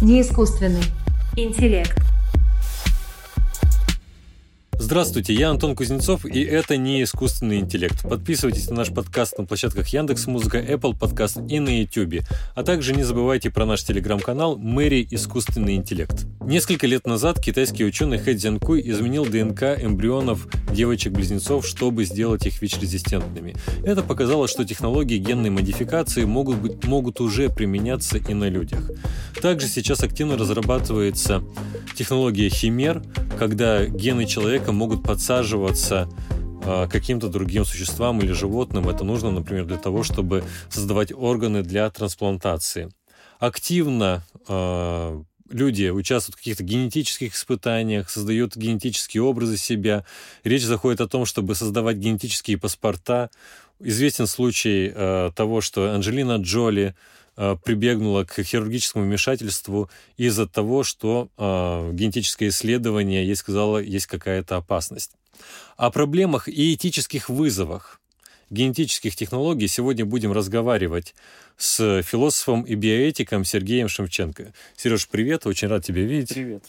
Не искусственный. Интеллект. Здравствуйте, я Антон Кузнецов, и это не искусственный интеллект. Подписывайтесь на наш подкаст на площадках Яндекс Музыка, Apple Podcast и на YouTube. А также не забывайте про наш телеграм-канал Мэри Искусственный интеллект. Несколько лет назад китайский ученый Хэ Цзянкуй изменил ДНК эмбрионов девочек-близнецов, чтобы сделать их ВИЧ-резистентными. Это показало, что технологии генной модификации могут, быть, могут уже применяться и на людях. Также сейчас активно разрабатывается технология химер, когда гены человека могут подсаживаться а, каким-то другим существам или животным. Это нужно, например, для того, чтобы создавать органы для трансплантации. Активно э, люди участвуют в каких-то генетических испытаниях, создают генетические образы себя. Речь заходит о том, чтобы создавать генетические паспорта. Известен случай э, того, что Анджелина Джоли прибегнула к хирургическому вмешательству из-за того, что э, генетическое исследование ей сказала, есть какая-то опасность. О проблемах и этических вызовах генетических технологий сегодня будем разговаривать с философом и биоэтиком Сергеем Шевченко. Сереж, привет, очень рад тебя видеть. Привет.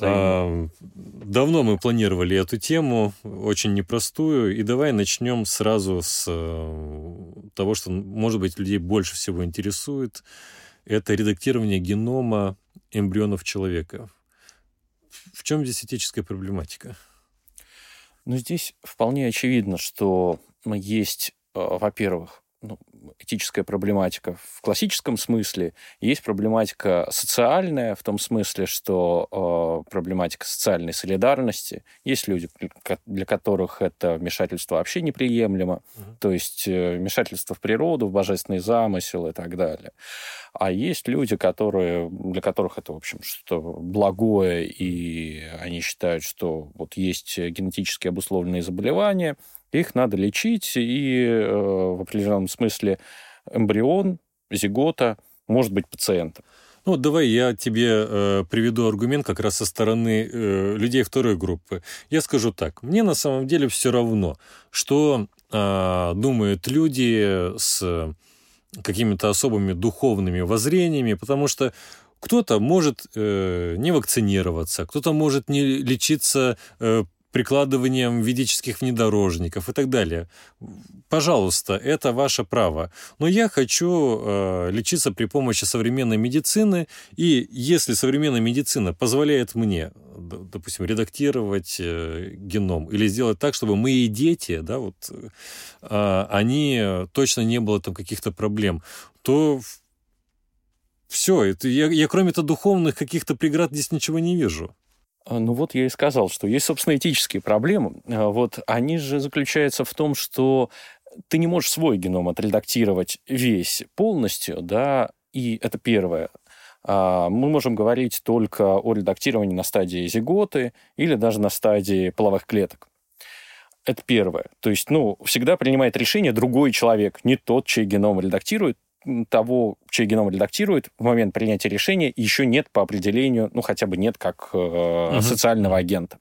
А, давно мы планировали эту тему, очень непростую, и давай начнем сразу с э, того, что, может быть, людей больше всего интересует. Это редактирование генома эмбрионов человека. В чем здесь этическая проблематика? Ну, здесь вполне очевидно, что есть, э, во-первых, ну, этическая проблематика в классическом смысле, есть проблематика социальная в том смысле, что э, проблематика социальной солидарности. Есть люди, для которых это вмешательство вообще неприемлемо, угу. то есть э, вмешательство в природу, в божественный замысел и так далее. А есть люди, которые, для которых это, в общем, что-то благое, и они считают, что вот есть генетически обусловленные заболевания, их надо лечить, и э, в определенном смысле эмбрион, зигота может быть пациентом. Ну, давай я тебе э, приведу аргумент как раз со стороны э, людей второй группы. Я скажу так. Мне на самом деле все равно, что э, думают люди с какими-то особыми духовными воззрениями, потому что кто-то может э, не вакцинироваться, кто-то может не лечиться э, прикладыванием ведических внедорожников и так далее. Пожалуйста, это ваше право. Но я хочу э, лечиться при помощи современной медицины, и если современная медицина позволяет мне, допустим, редактировать э, геном или сделать так, чтобы мои дети, да, вот, э, они точно не было там каких-то проблем, то все, это я, я кроме-то духовных каких-то преград здесь ничего не вижу. А, ну вот я и сказал, что есть, собственно, этические проблемы. А, вот они же заключаются в том, что ты не можешь свой геном отредактировать весь полностью, да, и это первое. А, мы можем говорить только о редактировании на стадии зиготы или даже на стадии половых клеток. Это первое. То есть, ну, всегда принимает решение другой человек, не тот, чей геном редактирует, того, чей геном редактирует, в момент принятия решения еще нет по определению, ну, хотя бы нет как э, угу. социального агента.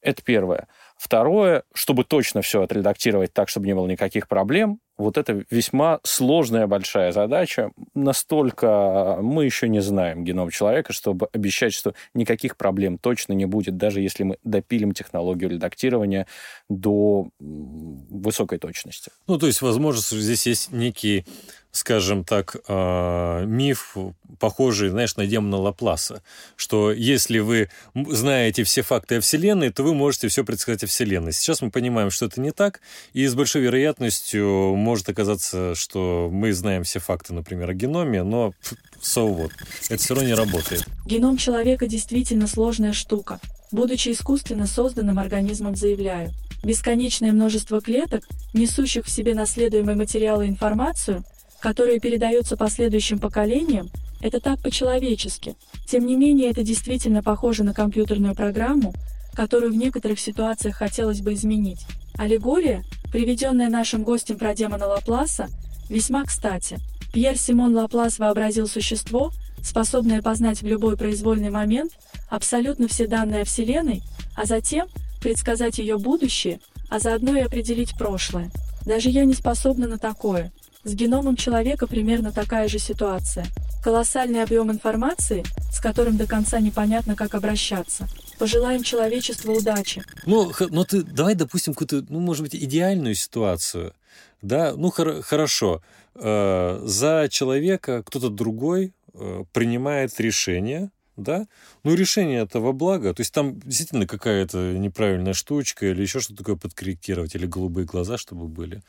Это первое. Второе, чтобы точно все отредактировать так, чтобы не было никаких проблем, вот это весьма сложная большая задача. Настолько мы еще не знаем геном человека, чтобы обещать, что никаких проблем точно не будет, даже если мы допилим технологию редактирования до высокой точности. Ну, то есть, возможно, здесь есть некий скажем так, э, миф, похожий, знаешь, на демона Лапласа, что если вы знаете все факты о Вселенной, то вы можете все предсказать о Вселенной. Сейчас мы понимаем, что это не так, и с большой вероятностью может оказаться, что мы знаем все факты, например, о геноме, но so what? Это все равно не работает. Геном человека действительно сложная штука. Будучи искусственно созданным организмом, заявляю, бесконечное множество клеток, несущих в себе наследуемый материал и информацию – которые передаются последующим поколениям, это так по-человечески. Тем не менее, это действительно похоже на компьютерную программу, которую в некоторых ситуациях хотелось бы изменить. Аллегория, приведенная нашим гостем про демона Лапласа, весьма кстати. Пьер Симон Лаплас вообразил существо, способное познать в любой произвольный момент абсолютно все данные о Вселенной, а затем предсказать ее будущее, а заодно и определить прошлое. Даже я не способна на такое. С геномом человека примерно такая же ситуация. Колоссальный объем информации, с которым до конца непонятно, как обращаться. Пожелаем человечеству удачи. Ну, ну ты давай допустим какую-то, ну, может быть, идеальную ситуацию. Да, ну хор- хорошо. Э, за человека кто-то другой э, принимает решение, да, ну решение это во благо, то есть там действительно какая-то неправильная штучка или еще что-то такое подкорректировать, или голубые глаза, чтобы были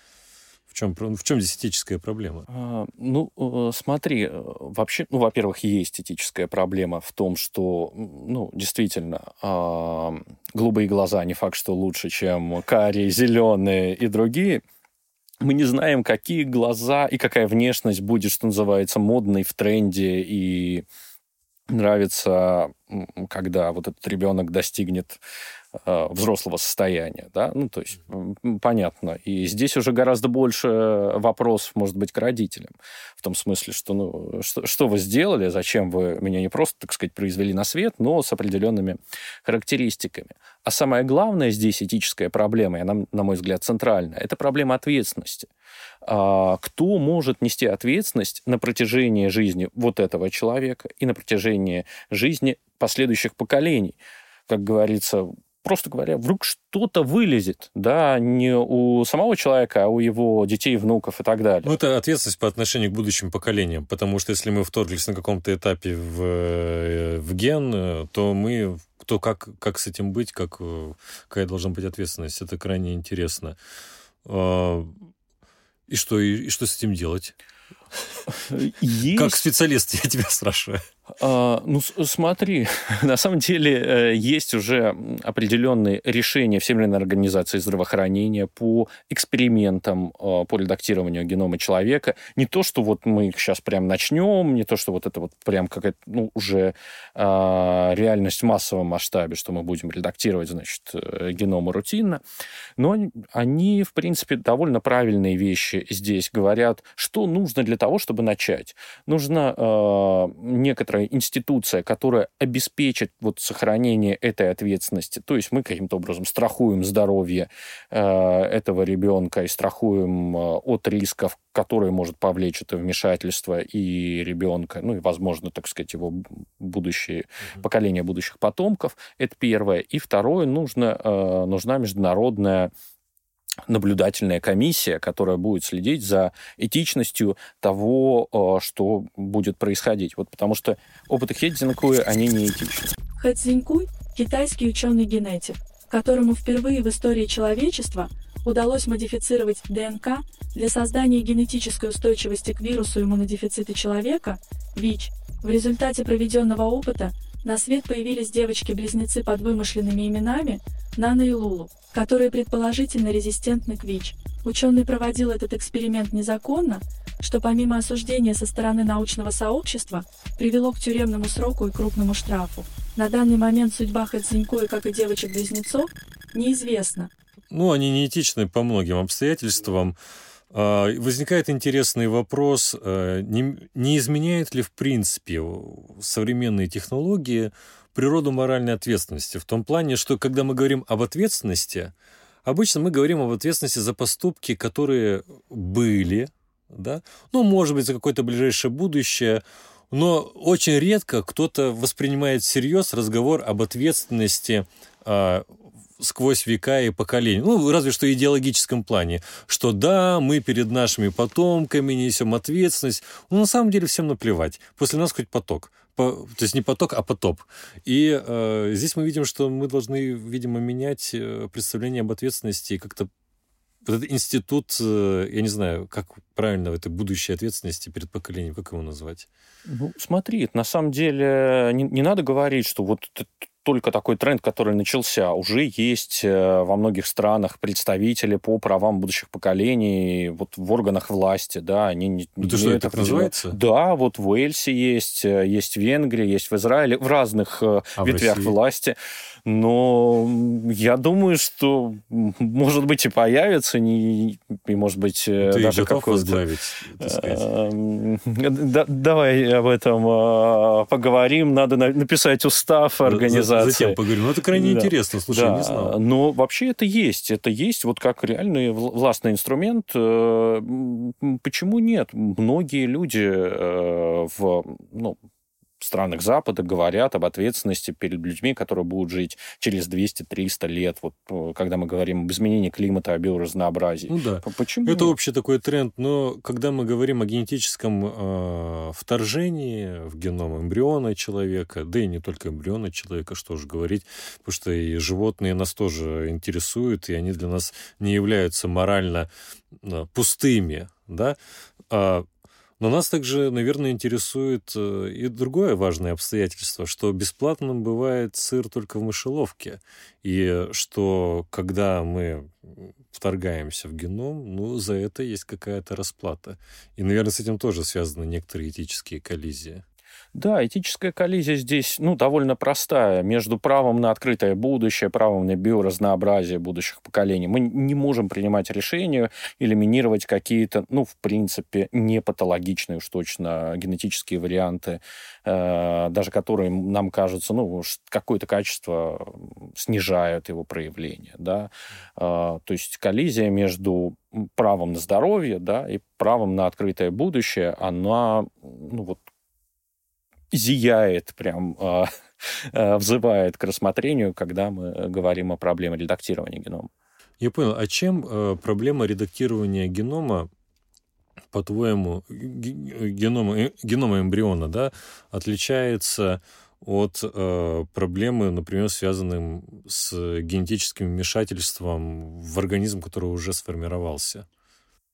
чем, в чем здесь этическая проблема? А, ну, э, смотри, э, вообще, ну, во-первых, есть этическая проблема в том, что, ну, действительно, а, голубые глаза не факт, что лучше, чем карие, зеленые и другие. Мы не знаем, какие глаза и какая внешность будет, что называется, модной в тренде и нравится, когда вот этот ребенок достигнет взрослого состояния, да, ну, то есть, понятно. И здесь уже гораздо больше вопросов, может быть, к родителям. В том смысле, что, ну, что, что вы сделали, зачем вы меня не просто, так сказать, произвели на свет, но с определенными характеристиками. А самое главное здесь этическая проблема, и она, на мой взгляд, центральная, это проблема ответственности. А, кто может нести ответственность на протяжении жизни вот этого человека и на протяжении жизни последующих поколений? как говорится, просто говоря, вдруг что-то вылезет, да, не у самого человека, а у его детей, внуков и так далее. Ну, это ответственность по отношению к будущим поколениям, потому что если мы вторглись на каком-то этапе в, э, в ген, то мы, то как, как с этим быть, как, э, какая должна быть ответственность, это крайне интересно. А, и что, и, и что с этим делать? Есть... Как специалист я тебя спрашиваю. А, ну, смотри, на самом деле э, есть уже определенные решения Всемирной организации здравоохранения по экспериментам а, по редактированию генома человека. Не то, что вот мы их сейчас прям начнем, не то, что вот это вот прям какая-то, ну, уже а, реальность в массовом масштабе, что мы будем редактировать, значит, э, геномы рутинно. Но они, в принципе, довольно правильные вещи здесь говорят, что нужно для того, чтобы начать. Нужно некоторое некоторая институция, которая обеспечит вот сохранение этой ответственности. То есть мы каким-то образом страхуем здоровье э, этого ребенка и страхуем э, от рисков, которые может повлечь это вмешательство и ребенка, ну и, возможно, так сказать, его будущее, mm-hmm. поколение будущих потомков. Это первое. И второе, нужно, э, нужна международная наблюдательная комиссия, которая будет следить за этичностью того, э, что будет происходить. Вот потому что опыты Хэдзинкуи, они не этичны. Хэдзинкуй – китайский ученый-генетик, которому впервые в истории человечества удалось модифицировать ДНК для создания генетической устойчивости к вирусу иммунодефицита человека, ВИЧ. В результате проведенного опыта на свет появились девочки-близнецы под вымышленными именами Нана и Лулу которые предположительно резистентны к ВИЧ. Ученый проводил этот эксперимент незаконно, что помимо осуждения со стороны научного сообщества, привело к тюремному сроку и крупному штрафу. На данный момент судьба Хэцзинькоя, как и девочек-близнецов, неизвестна. Ну, они неэтичны по многим обстоятельствам. А, возникает интересный вопрос, а, не, не изменяют ли в принципе современные технологии природу моральной ответственности. В том плане, что когда мы говорим об ответственности, обычно мы говорим об ответственности за поступки, которые были, да, ну, может быть, за какое-то ближайшее будущее, но очень редко кто-то воспринимает всерьез разговор об ответственности э, сквозь века и поколения. Ну, разве что идеологическом плане. Что да, мы перед нашими потомками несем ответственность. Но на самом деле всем наплевать. После нас хоть поток по, то есть не поток, а потоп. И э, здесь мы видим, что мы должны, видимо, менять э, представление об ответственности и как-то этот институт, э, я не знаю, как правильно в этой будущей ответственности перед поколением, как его назвать? Ну, смотри, на самом деле не, не надо говорить, что вот только такой тренд, который начался. Уже есть э, во многих странах представители по правам будущих поколений, вот в органах власти, да, они не... Это ну, что, это так называется? Да, вот в Уэльсе есть, э, есть в Венгрии, есть в Израиле, в разных э, а ветвях в власти. Но я думаю, что, может быть, и появится, не, и, может быть, Ты даже готов какой возглавить, так сказать. Эм, давай об этом а, поговорим. Надо написать устав организации. Затем поговорим. Ну, это крайне интересно. Слушай, не знал. Но вообще это есть. Это есть вот как реальный властный инструмент. Э, почему нет? Многие люди э, в, ну, странах Запада говорят об ответственности перед людьми, которые будут жить через 200-300 лет, вот э, когда мы говорим об изменении климата, о биоразнообразии. Ну да. Почему? Это общий такой тренд, но когда мы говорим о генетическом э, вторжении в геном эмбриона человека, да и не только эмбриона человека, что же говорить, потому что и животные нас тоже интересуют, и они для нас не являются морально э, пустыми, да, а но нас также, наверное, интересует э, и другое важное обстоятельство, что бесплатным бывает сыр только в мышеловке, и что когда мы вторгаемся в геном, ну, за это есть какая-то расплата. И, наверное, с этим тоже связаны некоторые этические коллизии. Да, этическая коллизия здесь ну, довольно простая. Между правом на открытое будущее, правом на биоразнообразие будущих поколений. Мы не можем принимать решения, элиминировать какие-то, ну, в принципе, не патологичные уж точно генетические варианты, э, даже которые нам кажутся, ну, какое-то качество снижают его проявление. Да? Э, то есть коллизия между правом на здоровье да, и правом на открытое будущее, она ну, вот, зияет, прям э, э, взывает к рассмотрению, когда мы говорим о проблеме редактирования генома. Я понял. А чем э, проблема редактирования генома, по-твоему, генома, э, генома эмбриона, да, отличается от э, проблемы, например, связанной с генетическим вмешательством в организм, который уже сформировался?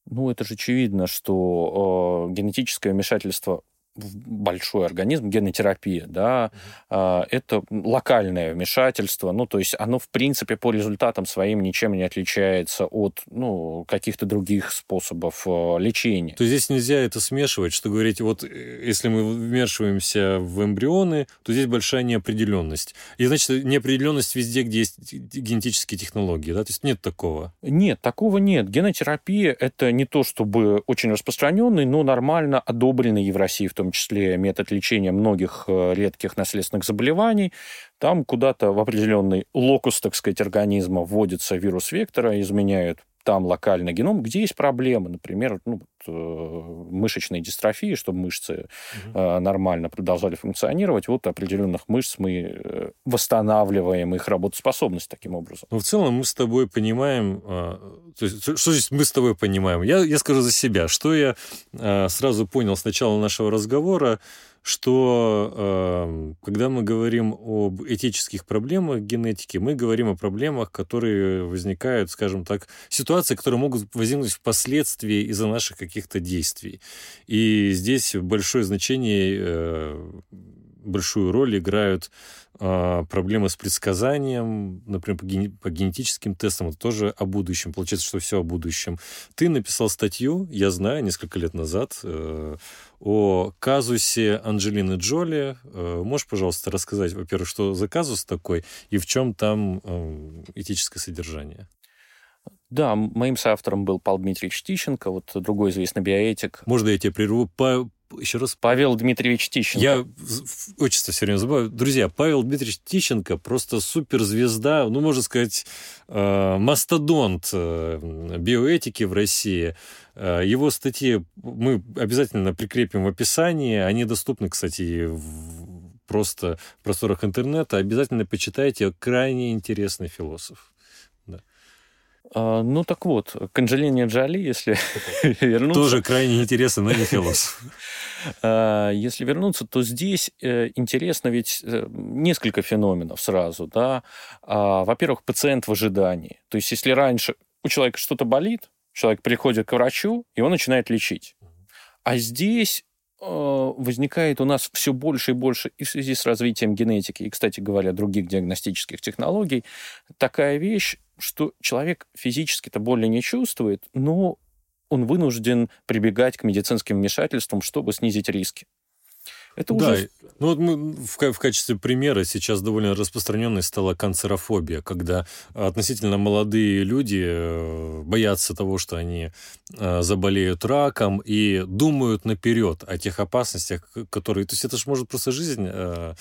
Ну, это же очевидно, что э, генетическое вмешательство большой организм, генотерапия, да, mm-hmm. это локальное вмешательство, ну, то есть оно, в принципе, по результатам своим ничем не отличается от, ну, каких-то других способов э, лечения. То есть здесь нельзя это смешивать, что говорить, вот э, если мы вмешиваемся в эмбрионы, то здесь большая неопределенность. И, значит, неопределенность везде, где есть генетические технологии, да, то есть нет такого? Нет, такого нет. Генотерапия – это не то, чтобы очень распространенный, но нормально одобренный Евросий в том числе метод лечения многих э, редких наследственных заболеваний. Там куда-то в определенный локус, так сказать, организма вводится вирус вектора, изменяют там локальный геном, где есть проблемы, например, ну, э, мышечной дистрофии, чтобы мышцы угу. э, нормально продолжали функционировать. Вот определенных мышц мы э, восстанавливаем их работоспособность таким образом. Ну, в целом мы с тобой понимаем, э, то есть, что здесь мы с тобой понимаем? Я, я скажу за себя, что я э, сразу понял с начала нашего разговора, что э, когда мы говорим об этических проблемах генетики, мы говорим о проблемах, которые возникают, скажем так, ситуации, которые могут возникнуть впоследствии из-за наших каких-то действий. И здесь большое значение, э, большую роль играют э, проблемы с предсказанием, например, по, ген- по генетическим тестам, это тоже о будущем. Получается, что все о будущем. Ты написал статью, я знаю, несколько лет назад, э, о казусе Анджелины Джоли. Э, можешь, пожалуйста, рассказать, во-первых, что за казус такой и в чем там э, этическое содержание? Да, моим соавтором был Павел Дмитриевич Тищенко, вот другой известный биоэтик. Можно я тебя прерву? По, еще раз. Павел Дмитриевич Тищенко. Я отчество все время забываю. Друзья, Павел Дмитриевич Тищенко просто суперзвезда, ну, можно сказать, э, мастодонт э, биоэтики в России. Э, его статьи мы обязательно прикрепим в описании. Они доступны, кстати, в просто в просторах интернета. Обязательно почитайте. Крайне интересный философ. А, ну так вот, к Анджелине Джоли, если вернуться... Тоже крайне интересно, но не философ. А, если вернуться, то здесь э, интересно ведь э, несколько феноменов сразу. Да? А, во-первых, пациент в ожидании. То есть если раньше у человека что-то болит, человек приходит к врачу, и он начинает лечить. А здесь э, возникает у нас все больше и больше и в связи с развитием генетики, и, кстати говоря, других диагностических технологий, такая вещь, что человек физически-то боли не чувствует, но он вынужден прибегать к медицинским вмешательствам, чтобы снизить риски. Это да, уже... Ну вот мы в, в качестве примера сейчас довольно распространенной стала канцерофобия, когда относительно молодые люди э, боятся того, что они э, заболеют раком и думают наперед о тех опасностях, которые... То есть это же может просто жизнь э,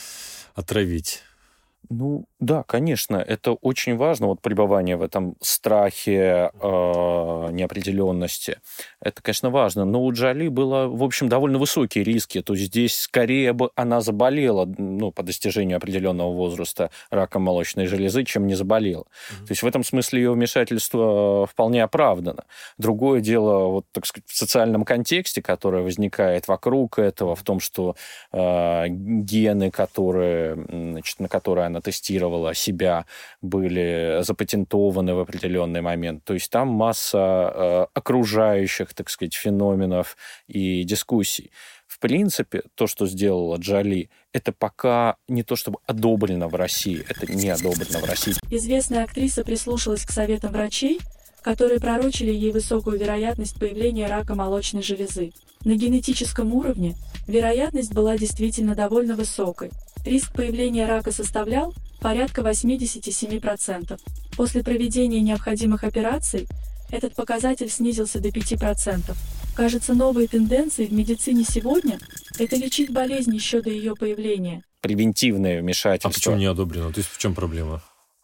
отравить. Ну, да, конечно, это очень важно, вот пребывание в этом страхе, э, неопределенности. Это, конечно, важно. Но у Джоли было, в общем, довольно высокие риски. То есть здесь скорее бы она заболела, ну, по достижению определенного возраста раком молочной железы, чем не заболела. Mm-hmm. То есть в этом смысле ее вмешательство вполне оправдано. Другое дело, вот, так сказать, в социальном контексте, которое возникает вокруг этого, в том, что э, гены, которые, значит, на которые она тестировала себя, были запатентованы в определенный момент. То есть там масса э, окружающих, так сказать, феноменов и дискуссий. В принципе, то, что сделала Джоли, это пока не то чтобы одобрено в России, это не одобрено в России. Известная актриса прислушалась к советам врачей, которые пророчили ей высокую вероятность появления рака молочной железы. На генетическом уровне вероятность была действительно довольно высокой. Риск появления рака составлял порядка 87%. После проведения необходимых операций этот показатель снизился до 5%. Кажется, новые тенденции в медицине сегодня – это лечить болезнь еще до ее появления. Превентивное вмешательство. А почему не одобрено? То есть в чем проблема?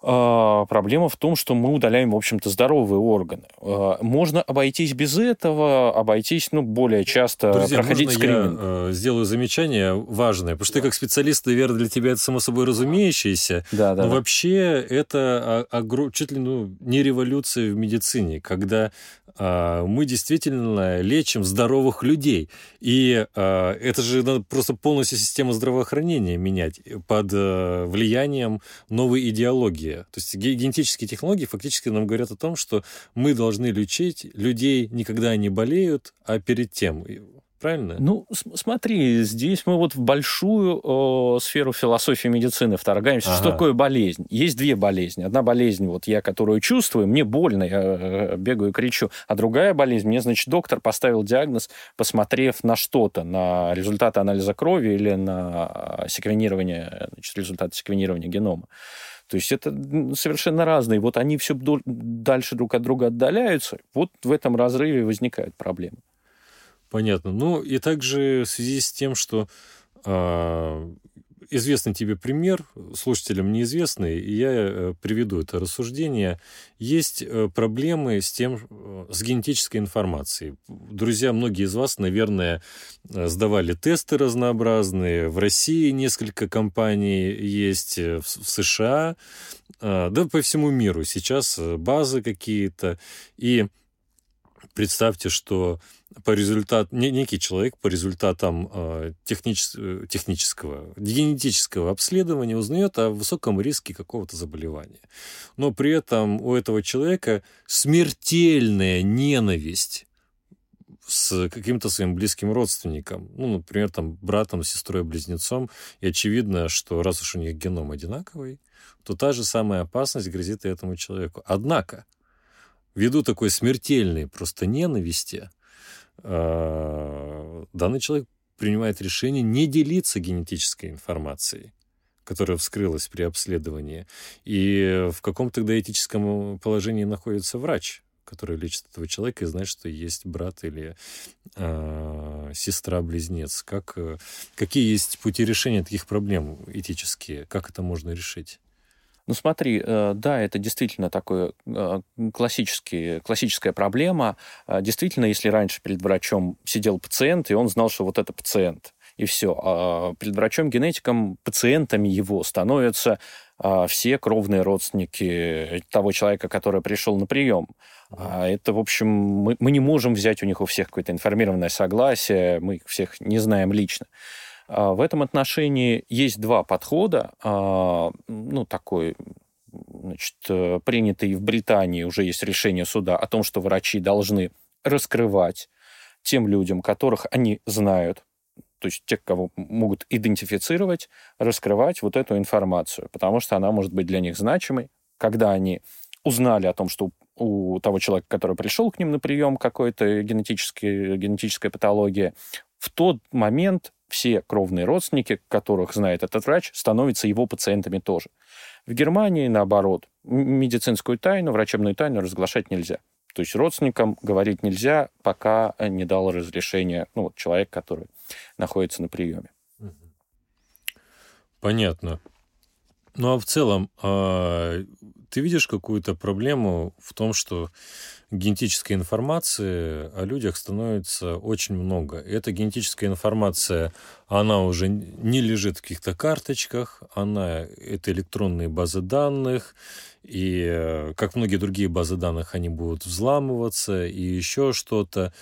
А, проблема в том, что мы удаляем, в общем-то, здоровые органы. А, можно обойтись без этого, обойтись, ну, более часто Друзья, проходить скрининг. я э, сделаю замечание важное, потому что ты как специалист, наверное, для тебя это само собой разумеющееся, да, да, но да. вообще это огр... чуть ли ну, не революция в медицине, когда а, мы действительно лечим здоровых людей. И а, это же надо просто полностью систему здравоохранения менять под э, влиянием новой идеологии. То есть генетические технологии фактически нам говорят о том, что мы должны лечить людей никогда не болеют, а перед тем правильно? Ну, смотри, здесь мы вот в большую э, сферу философии медицины вторгаемся. Ага. Что такое болезнь? Есть две болезни. Одна болезнь, вот я, которую чувствую, мне больно, я э, бегаю и кричу. А другая болезнь, мне, значит, доктор поставил диагноз, посмотрев на что-то, на результаты анализа крови или на секвенирование, значит, результаты секвенирования генома. То есть это совершенно разные. Вот они все дальше друг от друга отдаляются. Вот в этом разрыве возникают проблемы. Понятно. Ну и также в связи с тем, что э, известный тебе пример, слушателям неизвестный, и я э, приведу это рассуждение, есть э, проблемы с тем, э, с генетической информацией. Друзья, многие из вас, наверное, сдавали тесты разнообразные. В России несколько компаний есть, в, США, да по всему миру. Сейчас базы какие-то. И представьте, что по результату, некий человек по результатам технич, э, технического, генетического обследования узнает о высоком риске какого-то заболевания. Но при этом у этого человека смертельная ненависть с каким-то своим близким родственником, ну, например, там, братом, сестрой, близнецом, и очевидно, что раз уж у них геном одинаковый, то та же самая опасность грозит и этому человеку. Однако, ввиду такой смертельной просто ненависти, данный человек принимает решение не делиться генетической информацией, которая вскрылась при обследовании. И в каком тогда этическом положении находится врач, который лечит этого человека и знает, что есть брат или э, сестра-близнец. Как, э, какие есть пути решения таких проблем этические? Как это можно решить? Ну смотри, э, да, это действительно такое э, классический, классическая проблема. Э, действительно, если раньше перед врачом сидел пациент, и он знал, что вот это пациент, и все. А перед врачом-генетиком, пациентами его становятся все кровные родственники того человека, который пришел на прием. А это, в общем, мы, мы не можем взять у них у всех какое-то информированное согласие, мы их всех не знаем лично. А, в этом отношении есть два подхода. А, ну, такой значит, э, принятый в Британии уже есть решение суда о том, что врачи должны раскрывать тем людям, которых они знают, то есть тех, кого могут идентифицировать, раскрывать вот эту информацию, потому что она может быть для них значимой. Когда они узнали о том, что у того человека, который пришел к ним на прием, какой-то генетическая патология, в тот момент все кровные родственники, которых знает этот врач, становятся его пациентами тоже. В Германии, наоборот, медицинскую тайну, врачебную тайну разглашать нельзя. То есть родственникам говорить нельзя, пока не дал разрешение ну, вот, человек, который находится на приеме. Понятно. Ну а в целом, а, ты видишь какую-то проблему в том, что генетической информации о людях становится очень много. Эта генетическая информация, она уже не лежит в каких-то карточках, она это электронные базы данных, и э, как многие другие базы данных, они будут взламываться, и еще что-то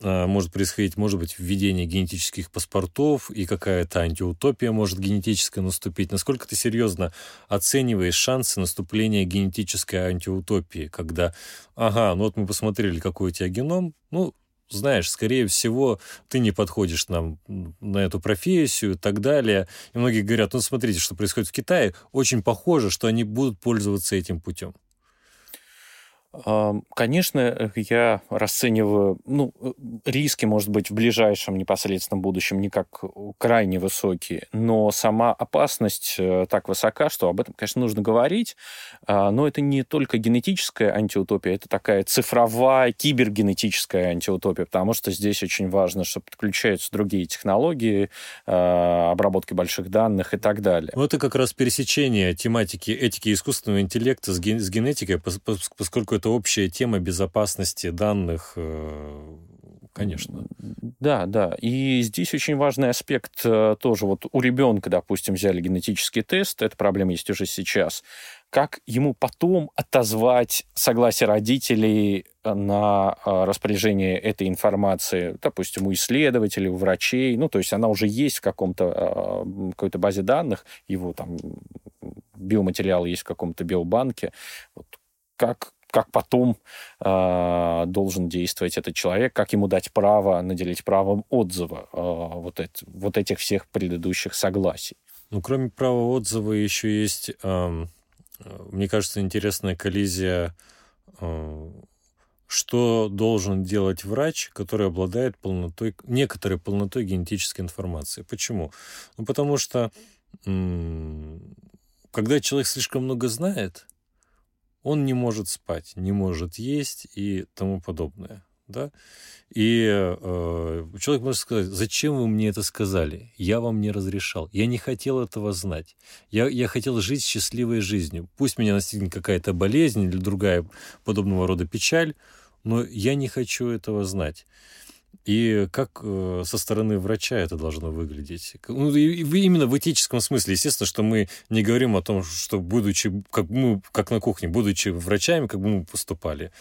э, может происходить, может быть, введение генетических паспортов, и какая-то антиутопия может генетическая наступить. Насколько ты серьезно оцениваешь шансы наступления генетической антиутопии, когда, ага, ну вот мы посмотрели, какой у тебя геном, ну, знаешь, скорее всего, ты не подходишь нам на эту профессию и так далее. И многие говорят, ну, смотрите, что происходит в Китае. Очень похоже, что они будут пользоваться этим путем. Конечно, я расцениваю, ну, э, риски, может быть, в ближайшем непосредственном будущем не как крайне высокие, но сама опасность э, так высока, что об этом, конечно, нужно говорить, а, но это не только генетическая антиутопия, это такая цифровая, кибергенетическая антиутопия, потому что здесь очень важно, что подключаются другие технологии, а, обработки больших данных и так далее. Ну, это как раз пересечение тематики этики искусственного интеллекта с, с генетикой, поскольку это это общая тема безопасности данных, э, конечно. Да, да. И здесь очень важный аспект э, тоже. Вот у ребенка, допустим, взяли генетический тест, эта проблема есть уже сейчас. Как ему потом отозвать согласие родителей на э, распоряжение этой информации, допустим, у исследователей, у врачей, ну, то есть она уже есть в каком-то какой-то базе данных, его там биоматериал есть в каком-то биобанке. Вот как как потом э, должен действовать этот человек, как ему дать право, наделить правом отзыва э, вот, это, вот этих всех предыдущих согласий. Ну, кроме права отзыва еще есть, э, мне кажется, интересная коллизия, э, что должен делать врач, который обладает полнотой, некоторой полнотой генетической информации. Почему? Ну, потому что э, когда человек слишком много знает, он не может спать, не может есть и тому подобное. Да? И э, человек может сказать, зачем вы мне это сказали? Я вам не разрешал. Я не хотел этого знать. Я, я хотел жить счастливой жизнью. Пусть меня настигнет какая-то болезнь или другая подобного рода печаль, но я не хочу этого знать. И как э, со стороны врача это должно выглядеть? Ну, и, именно в этическом смысле. Естественно, что мы не говорим о том, что будучи, как мы, как на кухне, будучи врачами, как бы мы поступали.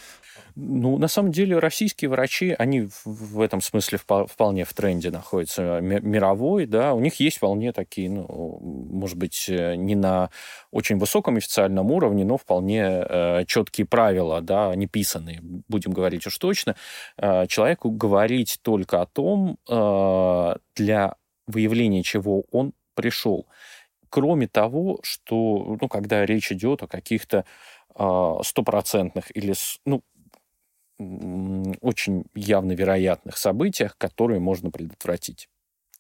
Ну, на самом деле, российские врачи, они в этом смысле вполне в тренде находятся мировой, да, у них есть вполне такие, ну, может быть, э, не на очень высоком официальном уровне, но вполне э, четкие правила, да, не писанные, будем говорить уж точно. Э, человеку говорить только о том, для выявления чего он пришел. Кроме того, что, ну, когда речь идет о каких-то стопроцентных или, ну, очень явно вероятных событиях, которые можно предотвратить.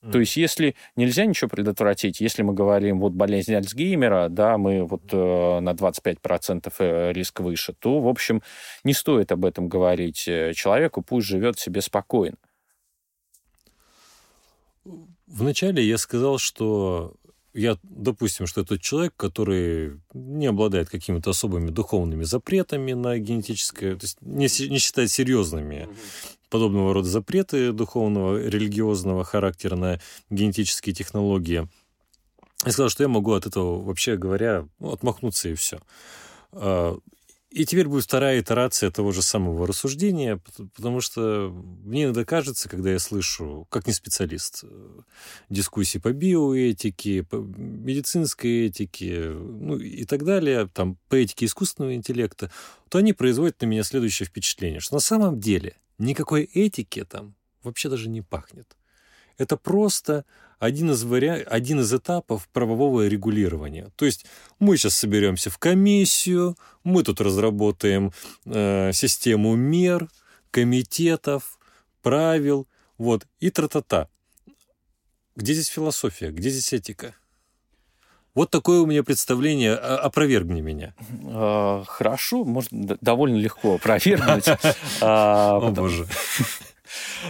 Mm. То есть, если нельзя ничего предотвратить, если мы говорим вот болезнь Альцгеймера, да, мы вот э, на 25% э, риск выше, то, в общем, не стоит об этом говорить э, человеку, пусть живет себе спокойно. Вначале я сказал, что я, допустим, что это человек, который не обладает какими-то особыми духовными запретами на генетическое, то есть не, не считает серьезными подобного рода запреты духовного, религиозного характера на генетические технологии. Я сказал, что я могу от этого, вообще говоря, ну, отмахнуться и все. И теперь будет вторая итерация того же самого рассуждения, потому что мне иногда кажется, когда я слышу, как не специалист, э, дискуссии по биоэтике, по медицинской этике, ну и так далее, там, по этике искусственного интеллекта, то они производят на меня следующее впечатление, что на самом деле никакой этики там вообще даже не пахнет. Это просто один из, вариа... один из этапов правового регулирования. То есть мы сейчас соберемся в комиссию, мы тут разработаем э, систему мер, комитетов, правил, вот, и тра-та-та. где здесь философия, где здесь этика? Вот такое у меня представление, опровергни меня. А, хорошо, можно довольно легко опровергнуть. А, О, боже.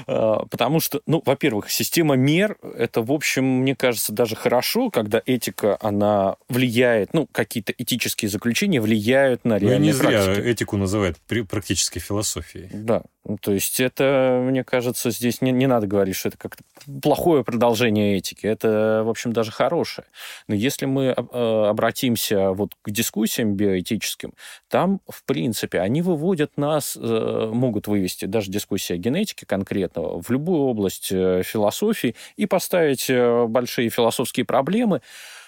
А, потому что, ну, во-первых, система мер, это, в общем, мне кажется, даже хорошо, когда этика, она влияет, ну, какие-то этические заключения влияют на реальные ну, не зря практики. этику называют практической философией. Да, ну, то есть это, мне кажется, здесь не, не надо говорить, что это как-то плохое продолжение этики. Это, в общем, даже хорошее. Но если мы э, обратимся вот к дискуссиям биоэтическим, там, в принципе, они выводят нас, э, могут вывести даже дискуссии о генетике конкретного в любую область э, философии и поставить большие философские проблемы,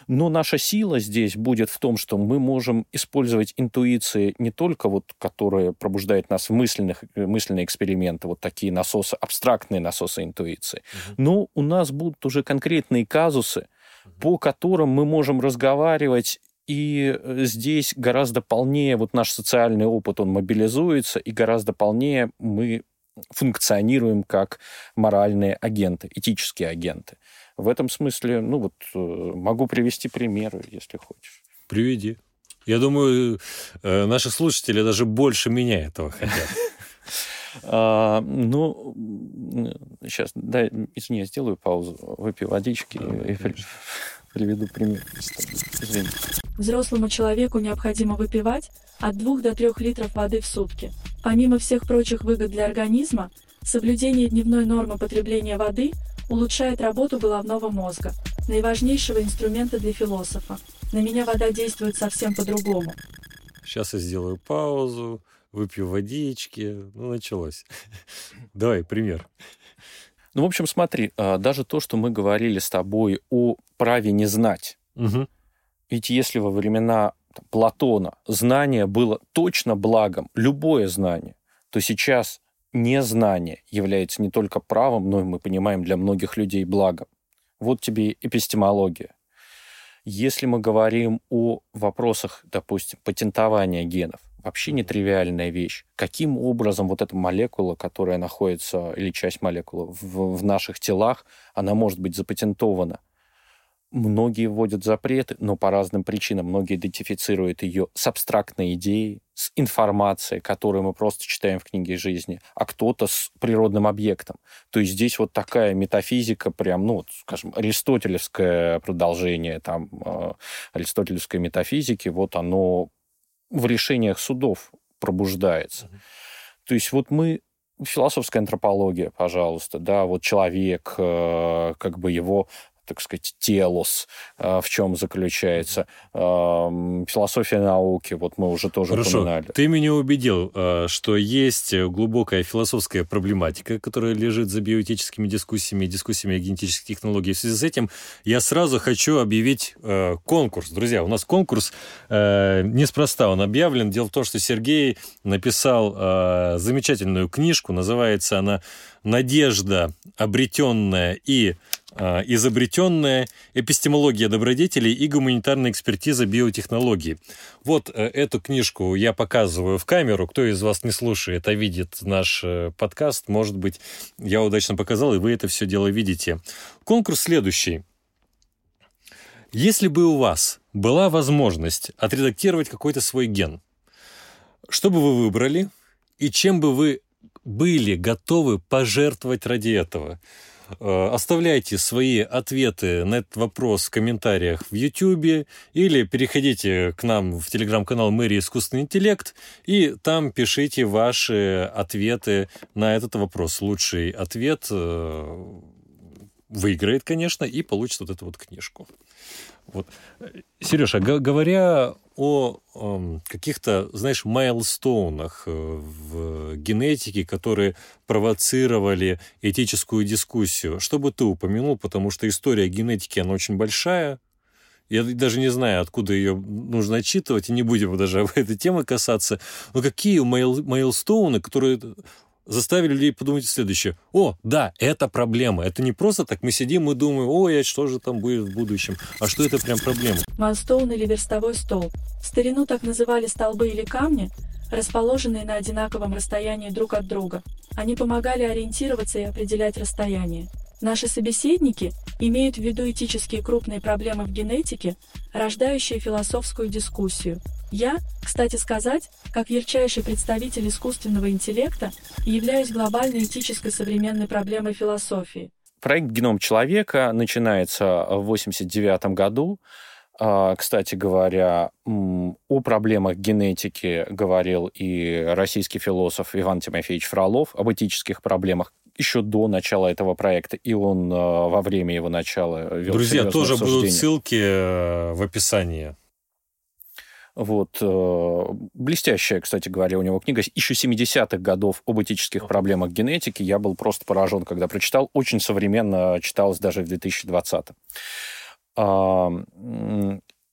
но наша сила здесь будет в том, что мы можем использовать интуиции не только вот, которые пробуждают нас в мысленных, э, мысленные эксперименты, вот такие насосы, абстрактные насосы интуиции, угу. но у нас будут уже конкретные казусы, угу. по которым мы можем разговаривать и э, здесь гораздо полнее вот наш социальный опыт, он мобилизуется, и гораздо полнее мы функционируем как моральные агенты, этические агенты. В этом смысле, ну вот, э, могу привести примеры, если хочешь. Приведи. Я думаю, э, наши слушатели даже больше меня этого хотят. А, ну, сейчас, дай, извини, я сделаю паузу, выпью водички и приведу пример. Извини. Взрослому человеку необходимо выпивать от 2 до 3 литров воды в сутки. Помимо всех прочих выгод для организма, соблюдение дневной нормы потребления воды улучшает работу головного мозга, наиважнейшего инструмента для философа. На меня вода действует совсем по-другому. Сейчас я сделаю паузу, выпью водички. Ну, началось. Давай, пример. Ну, в общем, смотри, а, даже то, что мы говорили с тобой о праве не знать. Угу. Ведь если во времена Платона знание было точно благом, любое знание, то сейчас незнание является не только правом, но и, мы понимаем, для многих людей благом. Вот тебе эпистемология. Если мы говорим о вопросах, допустим, патентования генов, вообще нетривиальная вещь. Каким образом вот эта молекула, которая находится, или часть молекулы в, в наших телах, она может быть запатентована? Многие вводят запреты, но по разным причинам. Многие идентифицируют ее с абстрактной идеей, с информацией, которую мы просто читаем в книге жизни, а кто-то с природным объектом. То есть здесь вот такая метафизика, прям, ну, вот, скажем, аристотелевское продолжение там, э, аристотелевской метафизики, вот оно в решениях судов пробуждается. Mm-hmm. То есть вот мы философская антропология, пожалуйста, да, вот человек, э, как бы его так сказать, телос, э, в чем заключается. Философия науки, вот мы уже тоже Хорошо. упоминали. Ты меня убедил, э, что есть глубокая философская проблематика, которая лежит за биоэтическими дискуссиями, дискуссиями о генетических технологиях. В связи с этим я сразу хочу объявить э, конкурс. Друзья, у нас конкурс неспроста он объявлен. Дело в том, что Сергей написал замечательную книжку, называется она «Надежда, обретенная и изобретенная эпистемология добродетелей и гуманитарная экспертиза биотехнологии. Вот э, эту книжку я показываю в камеру. Кто из вас не слушает, а видит наш э, подкаст, может быть, я удачно показал, и вы это все дело видите. Конкурс следующий. Если бы у вас была возможность отредактировать какой-то свой ген, что бы вы выбрали и чем бы вы были готовы пожертвовать ради этого? Э, оставляйте свои ответы на этот вопрос в комментариях в YouTube или переходите к нам в телеграм-канал Мэри Искусственный интеллект и там пишите ваши ответы на этот вопрос. Лучший ответ э, выиграет, конечно, и получит вот эту вот книжку. Вот. Сережа, говоря о э, каких-то, знаешь, майлстоунах э, в генетике, которые провоцировали этическую дискуссию. Что бы ты упомянул, потому что история генетики, она очень большая. Я даже не знаю, откуда ее нужно отчитывать, и не будем даже об этой теме касаться. Но какие майл, майлстоуны, которые заставили людей подумать следующее. О, да, это проблема. Это не просто так мы сидим и думаем, ой, а что же там будет в будущем? А что это прям проблема? Майлстоун или верстовой столб. В старину так называли столбы или камни, расположенные на одинаковом расстоянии друг от друга. Они помогали ориентироваться и определять расстояние. Наши собеседники имеют в виду этические крупные проблемы в генетике, рождающие философскую дискуссию. Я, кстати сказать, как ярчайший представитель искусственного интеллекта, являюсь глобальной этической современной проблемой философии. Проект «Геном человека» начинается в 1989 году. А, кстати говоря, о проблемах генетики говорил и российский философ Иван Тимофеевич Фролов, об этических проблемах еще до начала этого проекта, и он э, во время его начала вел Друзья, тоже будут ссылки э, в описании. Вот. Э, блестящая, кстати говоря, у него книга еще 70-х годов об этических проблемах генетики. Я был просто поражен, когда прочитал. Очень современно читалось даже в 2020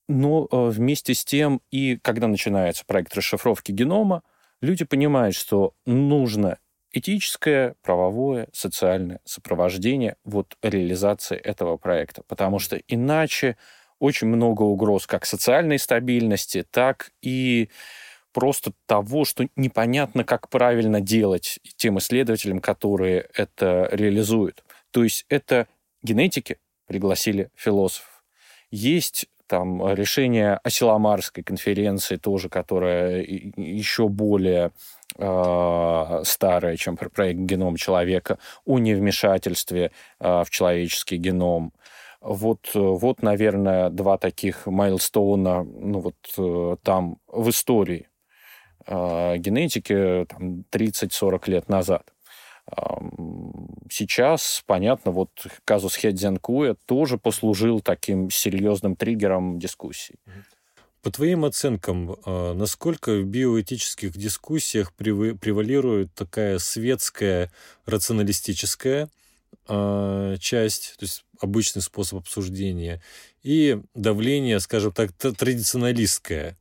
но вместе с тем, и когда начинается проект расшифровки генома, люди понимают, что нужно этическое, правовое, социальное сопровождение вот реализации этого проекта. Потому что иначе очень много угроз как социальной стабильности, так и просто того, что непонятно, как правильно делать тем исследователям, которые это реализуют. То есть это генетики пригласили философов. Есть там решение Асиламарской конференции тоже, которая еще более э, старая, чем проект «Геном человека», о невмешательстве э, в человеческий геном. Вот, вот, наверное, два таких майлстоуна ну, вот, э, там в истории э, генетики там, 30-40 лет назад. Сейчас, понятно, вот казус Хедзянкуя тоже послужил таким серьезным триггером дискуссий. По твоим оценкам, насколько в биоэтических дискуссиях превалирует такая светская рационалистическая а, часть, то есть обычный способ обсуждения, и давление, скажем так, традиционалистское,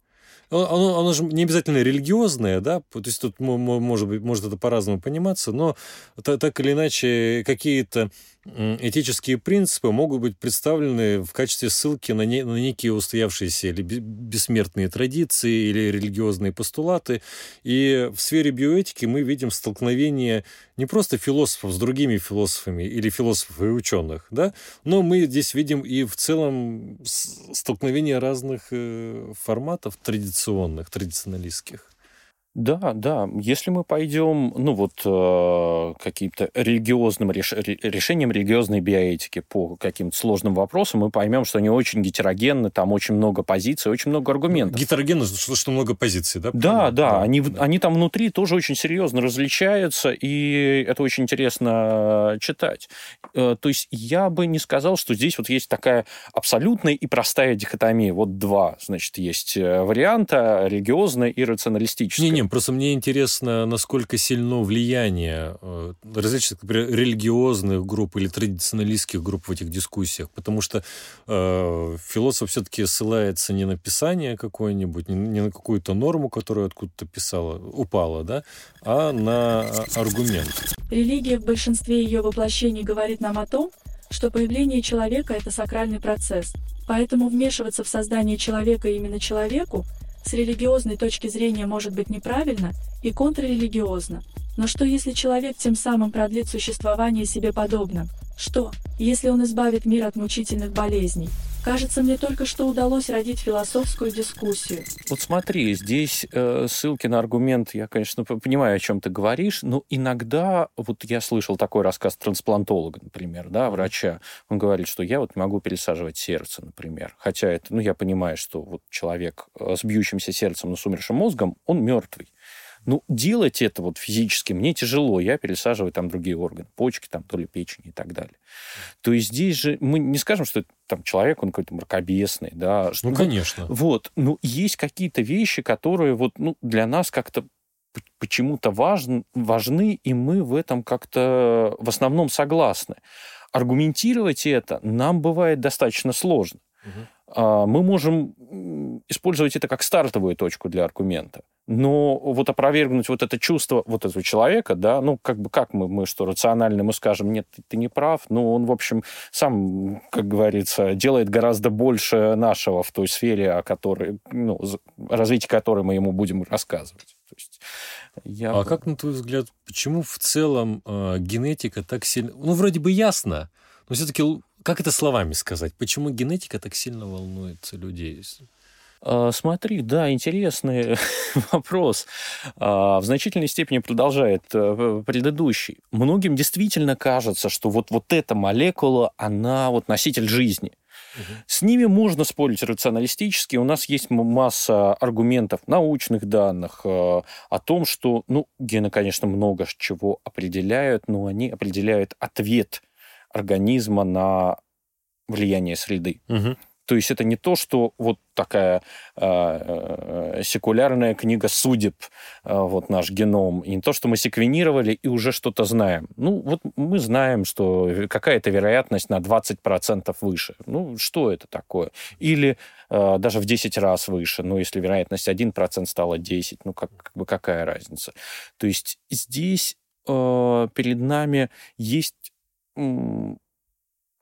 оно, оно же не обязательно религиозное, да, то есть тут может быть, может это по-разному пониматься, но так или иначе какие-то этические принципы могут быть представлены в качестве ссылки на, не, на некие устоявшиеся или бессмертные традиции или религиозные постулаты. И в сфере биоэтики мы видим столкновение не просто философов с другими философами или философов и ученых, да, но мы здесь видим и в целом столкновение разных э, форматов традиционных, традиционалистских. Да, да. Если мы пойдем, ну вот, э, каким-то религиозным реш... решением религиозной биоэтики по каким-то сложным вопросам, мы поймем, что они очень гетерогенны, там очень много позиций, очень много аргументов. Гетерогенно, что, что много позиций, да? Да, да. да. Они, да. они там внутри тоже очень серьезно различаются, и это очень интересно читать. Э, то есть я бы не сказал, что здесь вот есть такая абсолютная и простая дихотомия. Вот два, значит, есть э, варианта, религиозная и рационалистическая. Не, не, просто мне интересно, насколько сильно влияние э, различных, например, религиозных групп или традиционалистских групп в этих дискуссиях, потому что э, философ все-таки ссылается не на писание какое-нибудь, не, на какую-то норму, которую откуда-то писала, упала, да, а на а, аргумент. Религия в большинстве ее воплощений говорит нам о том, что появление человека – это сакральный процесс, поэтому вмешиваться в создание человека именно человеку – с религиозной точки зрения может быть неправильно и контррелигиозно. Но что если человек тем самым продлит существование себе подобным? Что, если он избавит мир от мучительных болезней? Кажется, мне только что удалось родить философскую дискуссию. Вот смотри, здесь э, ссылки на аргумент, я, конечно, понимаю, о чем ты говоришь, но иногда, вот я слышал такой рассказ трансплантолога, например, да, врача, он говорит, что я вот могу пересаживать сердце, например, хотя это, ну, я понимаю, что вот человек э, с бьющимся сердцем, но с умершим мозгом, он мертвый. Ну, делать это вот физически мне тяжело. Я пересаживаю там другие органы, почки, там, то ли печень и так далее. То есть здесь же мы не скажем, что там человек, он какой-то мракобесный, да. Ну, конечно. Вот. Но есть какие-то вещи, которые вот, ну, для нас как-то почему-то важны, важны, и мы в этом как-то в основном согласны. Аргументировать это нам бывает достаточно сложно. Угу. Мы можем использовать это как стартовую точку для аргумента. Но вот опровергнуть вот это чувство вот этого человека, да, ну, как бы, как мы, мы что, рационально мы скажем, нет, ты, ты не прав, ну, он, в общем, сам, как говорится, делает гораздо больше нашего в той сфере, о которой, ну, развитие которой мы ему будем рассказывать. То есть я... А как, на твой взгляд, почему в целом э, генетика так сильно... Ну, вроде бы ясно, но все-таки как это словами сказать? Почему генетика так сильно волнует людей? А, смотри, да, интересный вопрос. А, в значительной степени продолжает э, предыдущий. Многим действительно кажется, что вот, вот эта молекула, она вот носитель жизни. Угу. С ними можно спорить рационалистически. У нас есть масса аргументов, научных данных э, о том, что, ну, гены, конечно, много чего определяют, но они определяют ответ организма на влияние среды. Угу. То есть это не то, что вот такая э, секулярная книга судеб, э, вот наш геном, и не то, что мы секвенировали и уже что-то знаем. Ну, вот мы знаем, что какая-то вероятность на 20% выше. Ну, что это такое? Или э, даже в 10 раз выше. Ну, если вероятность 1% стала 10, ну, как, как бы какая разница? То есть здесь э, перед нами есть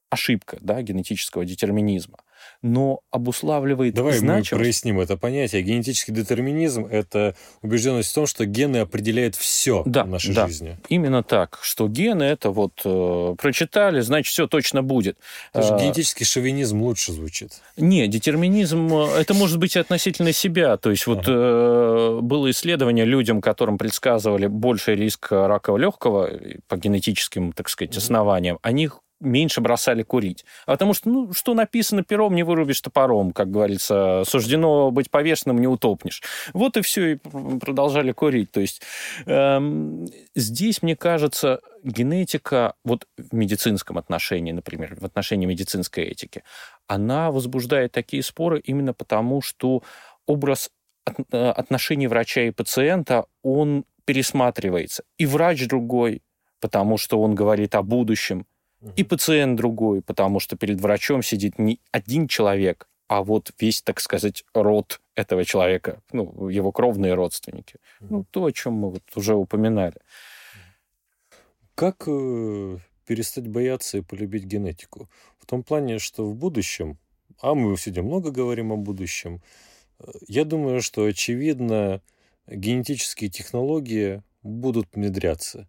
ошибка да, генетического детерминизма но обуславливает Давай значимость... мы проясним это понятие. Генетический детерминизм – это убежденность в том, что гены определяют все да, в нашей да. жизни. Именно так, что гены это вот э, прочитали, значит, все точно будет. Даже а, генетический шовинизм лучше звучит. Не, детерминизм э, это может быть относительно себя. То есть вот ага. э, было исследование людям, которым предсказывали больший риск рака легкого по генетическим, так сказать, основаниям, они меньше бросали курить. А потому что, ну, что написано пером, не вырубишь топором, как говорится, суждено быть повешенным, не утопнешь. Вот и все, и продолжали курить. То есть эм, здесь, мне кажется, генетика, вот в медицинском отношении, например, в отношении медицинской этики, она возбуждает такие споры именно потому, что образ э, отношений врача и пациента, он пересматривается. И врач другой, потому что он говорит о будущем, и пациент другой, потому что перед врачом сидит не один человек, а вот весь, так сказать, род этого человека, ну, его кровные родственники. Ну, то, о чем мы вот уже упоминали. Как э, перестать бояться и полюбить генетику? В том плане, что в будущем, а мы сегодня много говорим о будущем, э, я думаю, что, очевидно, генетические технологии будут внедряться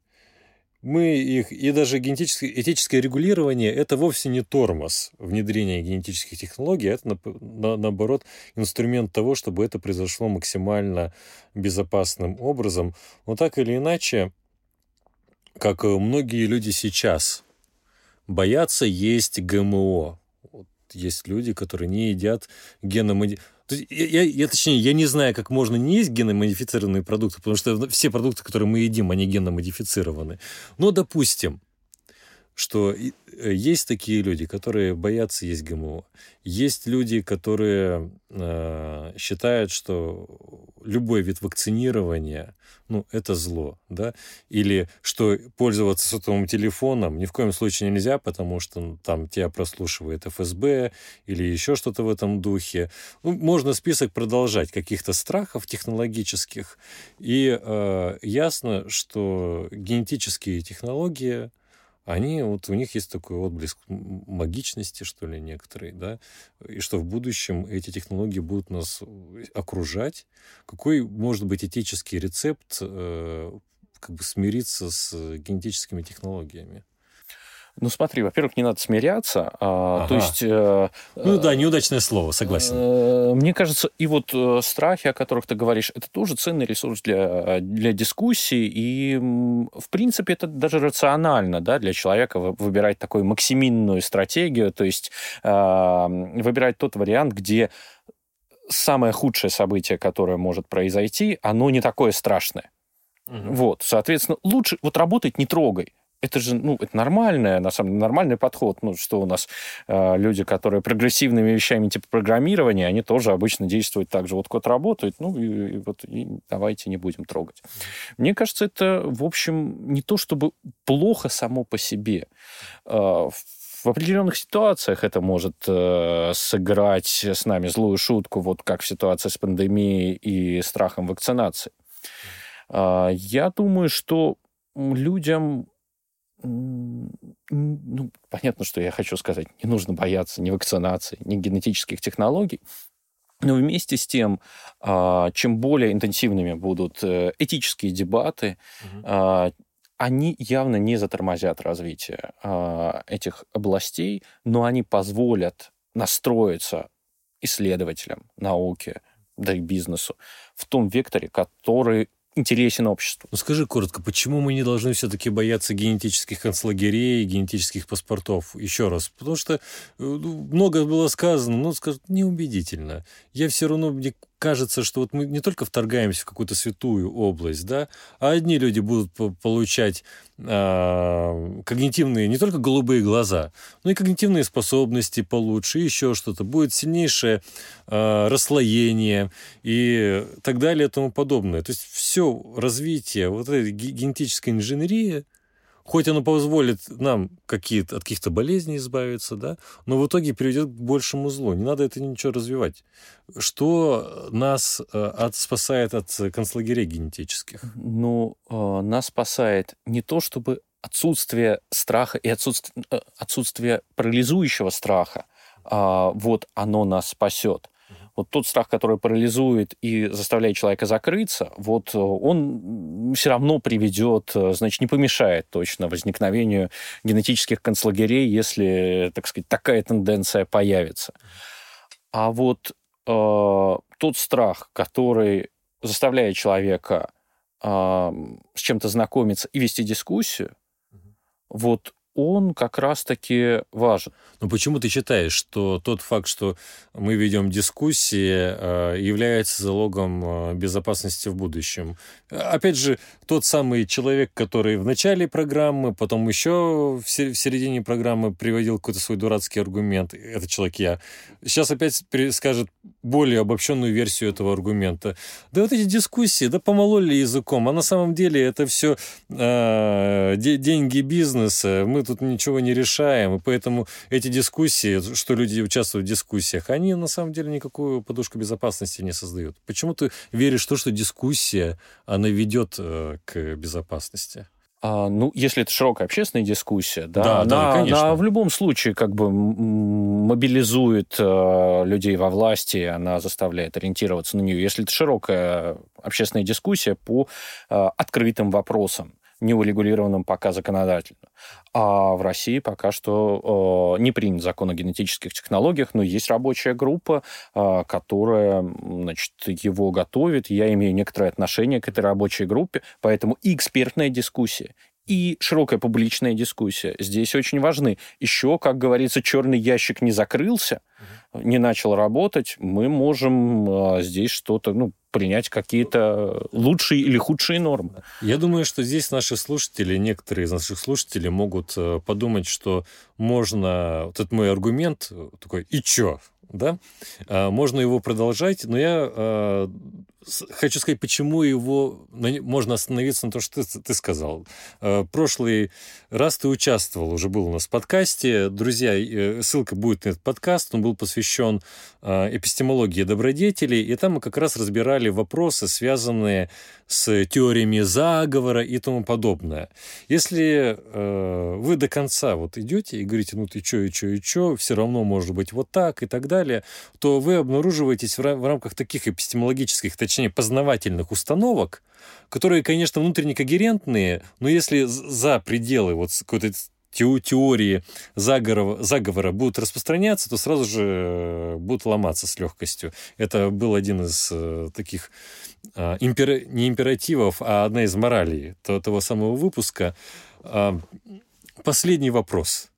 мы их, и даже генетическое, этическое регулирование, это вовсе не тормоз внедрения генетических технологий, это, на, на, наоборот, инструмент того, чтобы это произошло максимально безопасным образом. Но так или иначе, как многие люди сейчас боятся есть ГМО. Вот есть люди, которые не едят геномодифицированные то есть я, я, точнее, я не знаю, как можно не есть геномодифицированные продукты, потому что все продукты, которые мы едим, они геномодифицированы. Но, допустим, что э, есть такие люди, которые боятся есть ГМО. Есть люди, которые э, считают, что любой вид вакцинирования, ну, это зло, да, или что пользоваться сотовым телефоном ни в коем случае нельзя, потому что ну, там тебя прослушивает ФСБ или еще что-то в этом духе. Ну, можно список продолжать каких-то страхов технологических, и э, ясно, что генетические технологии они, вот у них есть такой отблеск магичности, что ли, некоторые, да, и что в будущем эти технологии будут нас э, окружать. Какой может быть этический рецепт э, как бы смириться с генетическими технологиями? Ну, смотри, во-первых, не надо смиряться. А, ага. То есть... Э, ну да, неудачное слово, согласен. Э, мне кажется, и вот э, страхи, о которых ты говоришь, это тоже ценный ресурс для, для дискуссии. И, в принципе, это даже рационально да, для человека выбирать такую максиминную стратегию, то есть э, выбирать тот вариант, где самое худшее событие, которое может произойти, оно не такое страшное. Угу. Вот, соответственно, лучше вот работать не трогай это же, ну, это нормальное, на самом деле, нормальный подход. Ну, что у нас э, люди, которые прогрессивными вещами типа программирования, они тоже обычно действуют так же. Вот код работает, ну, и, и вот и давайте не будем трогать. Мне кажется, это, в общем, не то чтобы плохо само по себе. Э, в определенных ситуациях это может э, сыграть с нами злую шутку, вот как в ситуации с пандемией и страхом вакцинации. Э, я думаю, что людям ну, понятно, что я хочу сказать, не нужно бояться ни вакцинации, ни генетических технологий, но вместе с тем, а, чем более интенсивными будут э, этические дебаты, угу. они явно не затормозят развитие э, этих областей, но они позволят настроиться исследователям, науке, да и бизнесу в том векторе, который интересен обществу. Ну скажи коротко, почему мы не должны все-таки бояться генетических концлагерей, генетических паспортов? Еще раз, потому что э, ну, много было сказано, но скажут неубедительно. Я все равно, мне кажется, что вот мы не только вторгаемся в какую-то святую область, да, а одни люди будут получать э, когнитивные, не только голубые глаза, но и когнитивные способности получше, еще что-то. Будет сильнейшее э, расслоение и так далее и тому подобное. То есть все развитие вот этой генетической инженерии – хоть оно позволит нам какие-то, от каких-то болезней избавиться, да, но в итоге приведет к большему злу. Не надо это ничего развивать. Что нас э, от, спасает от концлагерей генетических? Ну, э, нас спасает не то, чтобы отсутствие страха и отсутствие, э, отсутствие парализующего страха, э, вот оно нас спасет вот тот страх, который парализует и заставляет человека закрыться, вот э, он все равно приведет, э, значит, не помешает точно возникновению генетических концлагерей, если, так сказать, такая тенденция появится. А вот э, тот страх, который заставляет человека э, с чем-то знакомиться и вести дискуссию, вот он как раз-таки важен. Но почему ты считаешь, что тот факт, что мы ведем дискуссии, э, является залогом э, безопасности в будущем? Опять же, тот самый человек, который в начале программы, потом еще в середине программы приводил какой-то свой дурацкий аргумент, это человек я, сейчас опять скажет более обобщенную версию этого аргумента. Да вот эти дискуссии, да помололи языком, а на самом деле это все э, деньги бизнеса, мы тут ничего не решаем, и поэтому эти дискуссии, что люди участвуют в дискуссиях, они на самом деле никакую подушку безопасности не создают. Почему ты веришь в то, что дискуссия, она ведет э, к безопасности? А, ну, если это широкая общественная дискуссия, да, да, она, да конечно. она в любом случае как бы мобилизует э, людей во власти, она заставляет ориентироваться на нее. Если это широкая общественная дискуссия по э, открытым вопросам, не урегулированным пока законодательно. А в России пока что не принят закон о генетических технологиях, но есть рабочая группа, э, которая значит, его готовит. Я имею некоторое отношение к этой рабочей группе, поэтому и экспертная дискуссия, и широкая публичная дискуссия здесь очень важны. Еще, как говорится, черный ящик не закрылся, не начал работать, мы можем э, здесь что-то, ну, принять какие-то лучшие или худшие нормы. Я думаю, что здесь наши слушатели, некоторые из наших слушателей могут э, подумать, что можно, вот этот мой аргумент э, такой, и чё, да, а, можно его продолжать, но я а, хочу сказать, почему его можно остановиться на то, что ты, ты сказал. А, прошлый раз ты участвовал, уже был у нас в подкасте. Друзья, э, ссылка будет на этот подкаст. Он был посвящен эпистемологии добродетелей, и там мы как раз разбирали вопросы, связанные с теориями заговора и тому подобное. Если э, вы до конца вот идете и говорите, ну ты чё, и чё, и чё, все равно может быть вот так и так далее, то вы обнаруживаетесь в рамках таких эпистемологических, точнее, познавательных установок, которые, конечно, внутренне когерентные, но если за пределы вот какой-то теории заговора, заговора будут распространяться, то сразу же э, будут ломаться с легкостью. Это был один из э, таких а, импер... не императивов, а одна из моралей того самого выпуска. А, последний вопрос.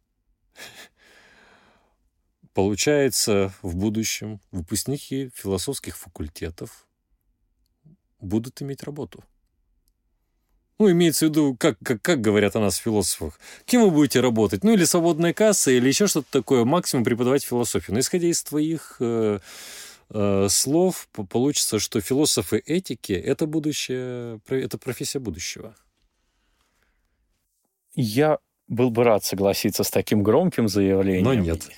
Получается, в будущем выпускники философских факультетов будут иметь работу. Ну, имеется в виду, как, как, как говорят о нас философах. Кем вы будете работать? Ну, или свободная касса, или еще что-то такое. Максимум преподавать философию. Но исходя из твоих э, Э, слов получится, что философы этики – это будущее, это профессия будущего. Я был бы рад согласиться с таким громким заявлением. Но нет.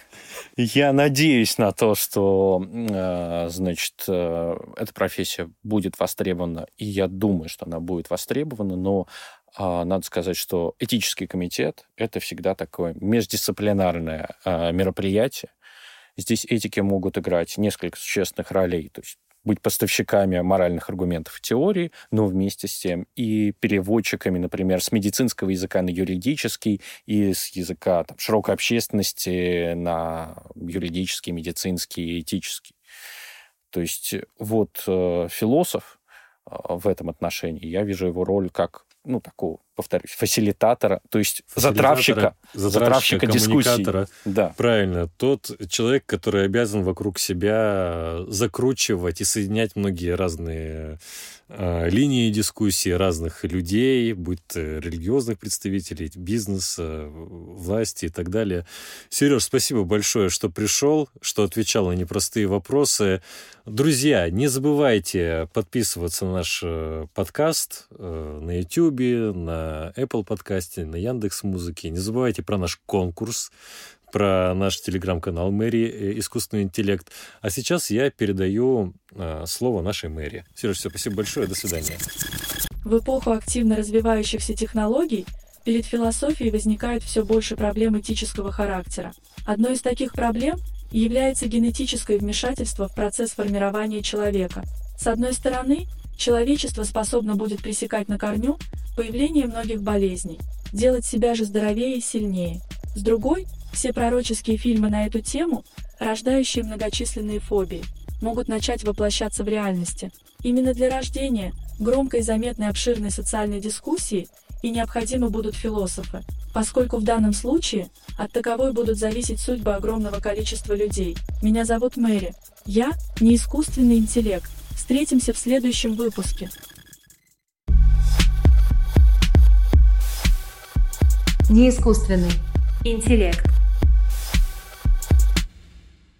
Я надеюсь на то, что, э, значит, э, эта профессия будет востребована, и я думаю, что она будет востребована, но а, надо сказать, что этический комитет – это всегда такое междисциплинарное мероприятие, Здесь этики могут играть несколько существенных ролей. То есть быть поставщиками моральных аргументов теории, но вместе с тем и переводчиками, например, с медицинского языка на юридический и с языка там, широкой общественности на юридический, медицинский, этический. То есть вот э, философ э, в этом отношении, я вижу его роль как ну, такого, повторюсь, фасилитатора, то есть затравщика, затравщика, затравщика дискуссий. Да. Правильно. Тот человек, который обязан вокруг себя закручивать и соединять многие разные э, линии дискуссии разных людей, будь то религиозных представителей, бизнеса, власти и так далее. Сереж, спасибо большое, что пришел, что отвечал на непростые вопросы. Друзья, не забывайте подписываться на наш э, подкаст э, на YouTube, на Apple подкасте, на Яндекс Музыке. Не забывайте про наш конкурс, про наш телеграм-канал Мэри э, «Искусственный интеллект». А сейчас я передаю э, слово нашей Мэри. Сереж, все, спасибо большое, до свидания. В эпоху активно развивающихся технологий перед философией возникает все больше проблем этического характера. Одной из таких проблем – является генетическое вмешательство в процесс формирования человека. С одной стороны, человечество способно будет пресекать на корню появление многих болезней, делать себя же здоровее и сильнее. С другой, все пророческие фильмы на эту тему, рождающие многочисленные фобии, могут начать воплощаться в реальности. Именно для рождения громкой, заметной, обширной социальной дискуссии и необходимы будут философы, поскольку в данном случае от таковой будут зависеть судьбы огромного количества людей. Меня зовут Мэри. Я не искусственный интеллект. Встретимся в следующем выпуске. Не искусственный интеллект.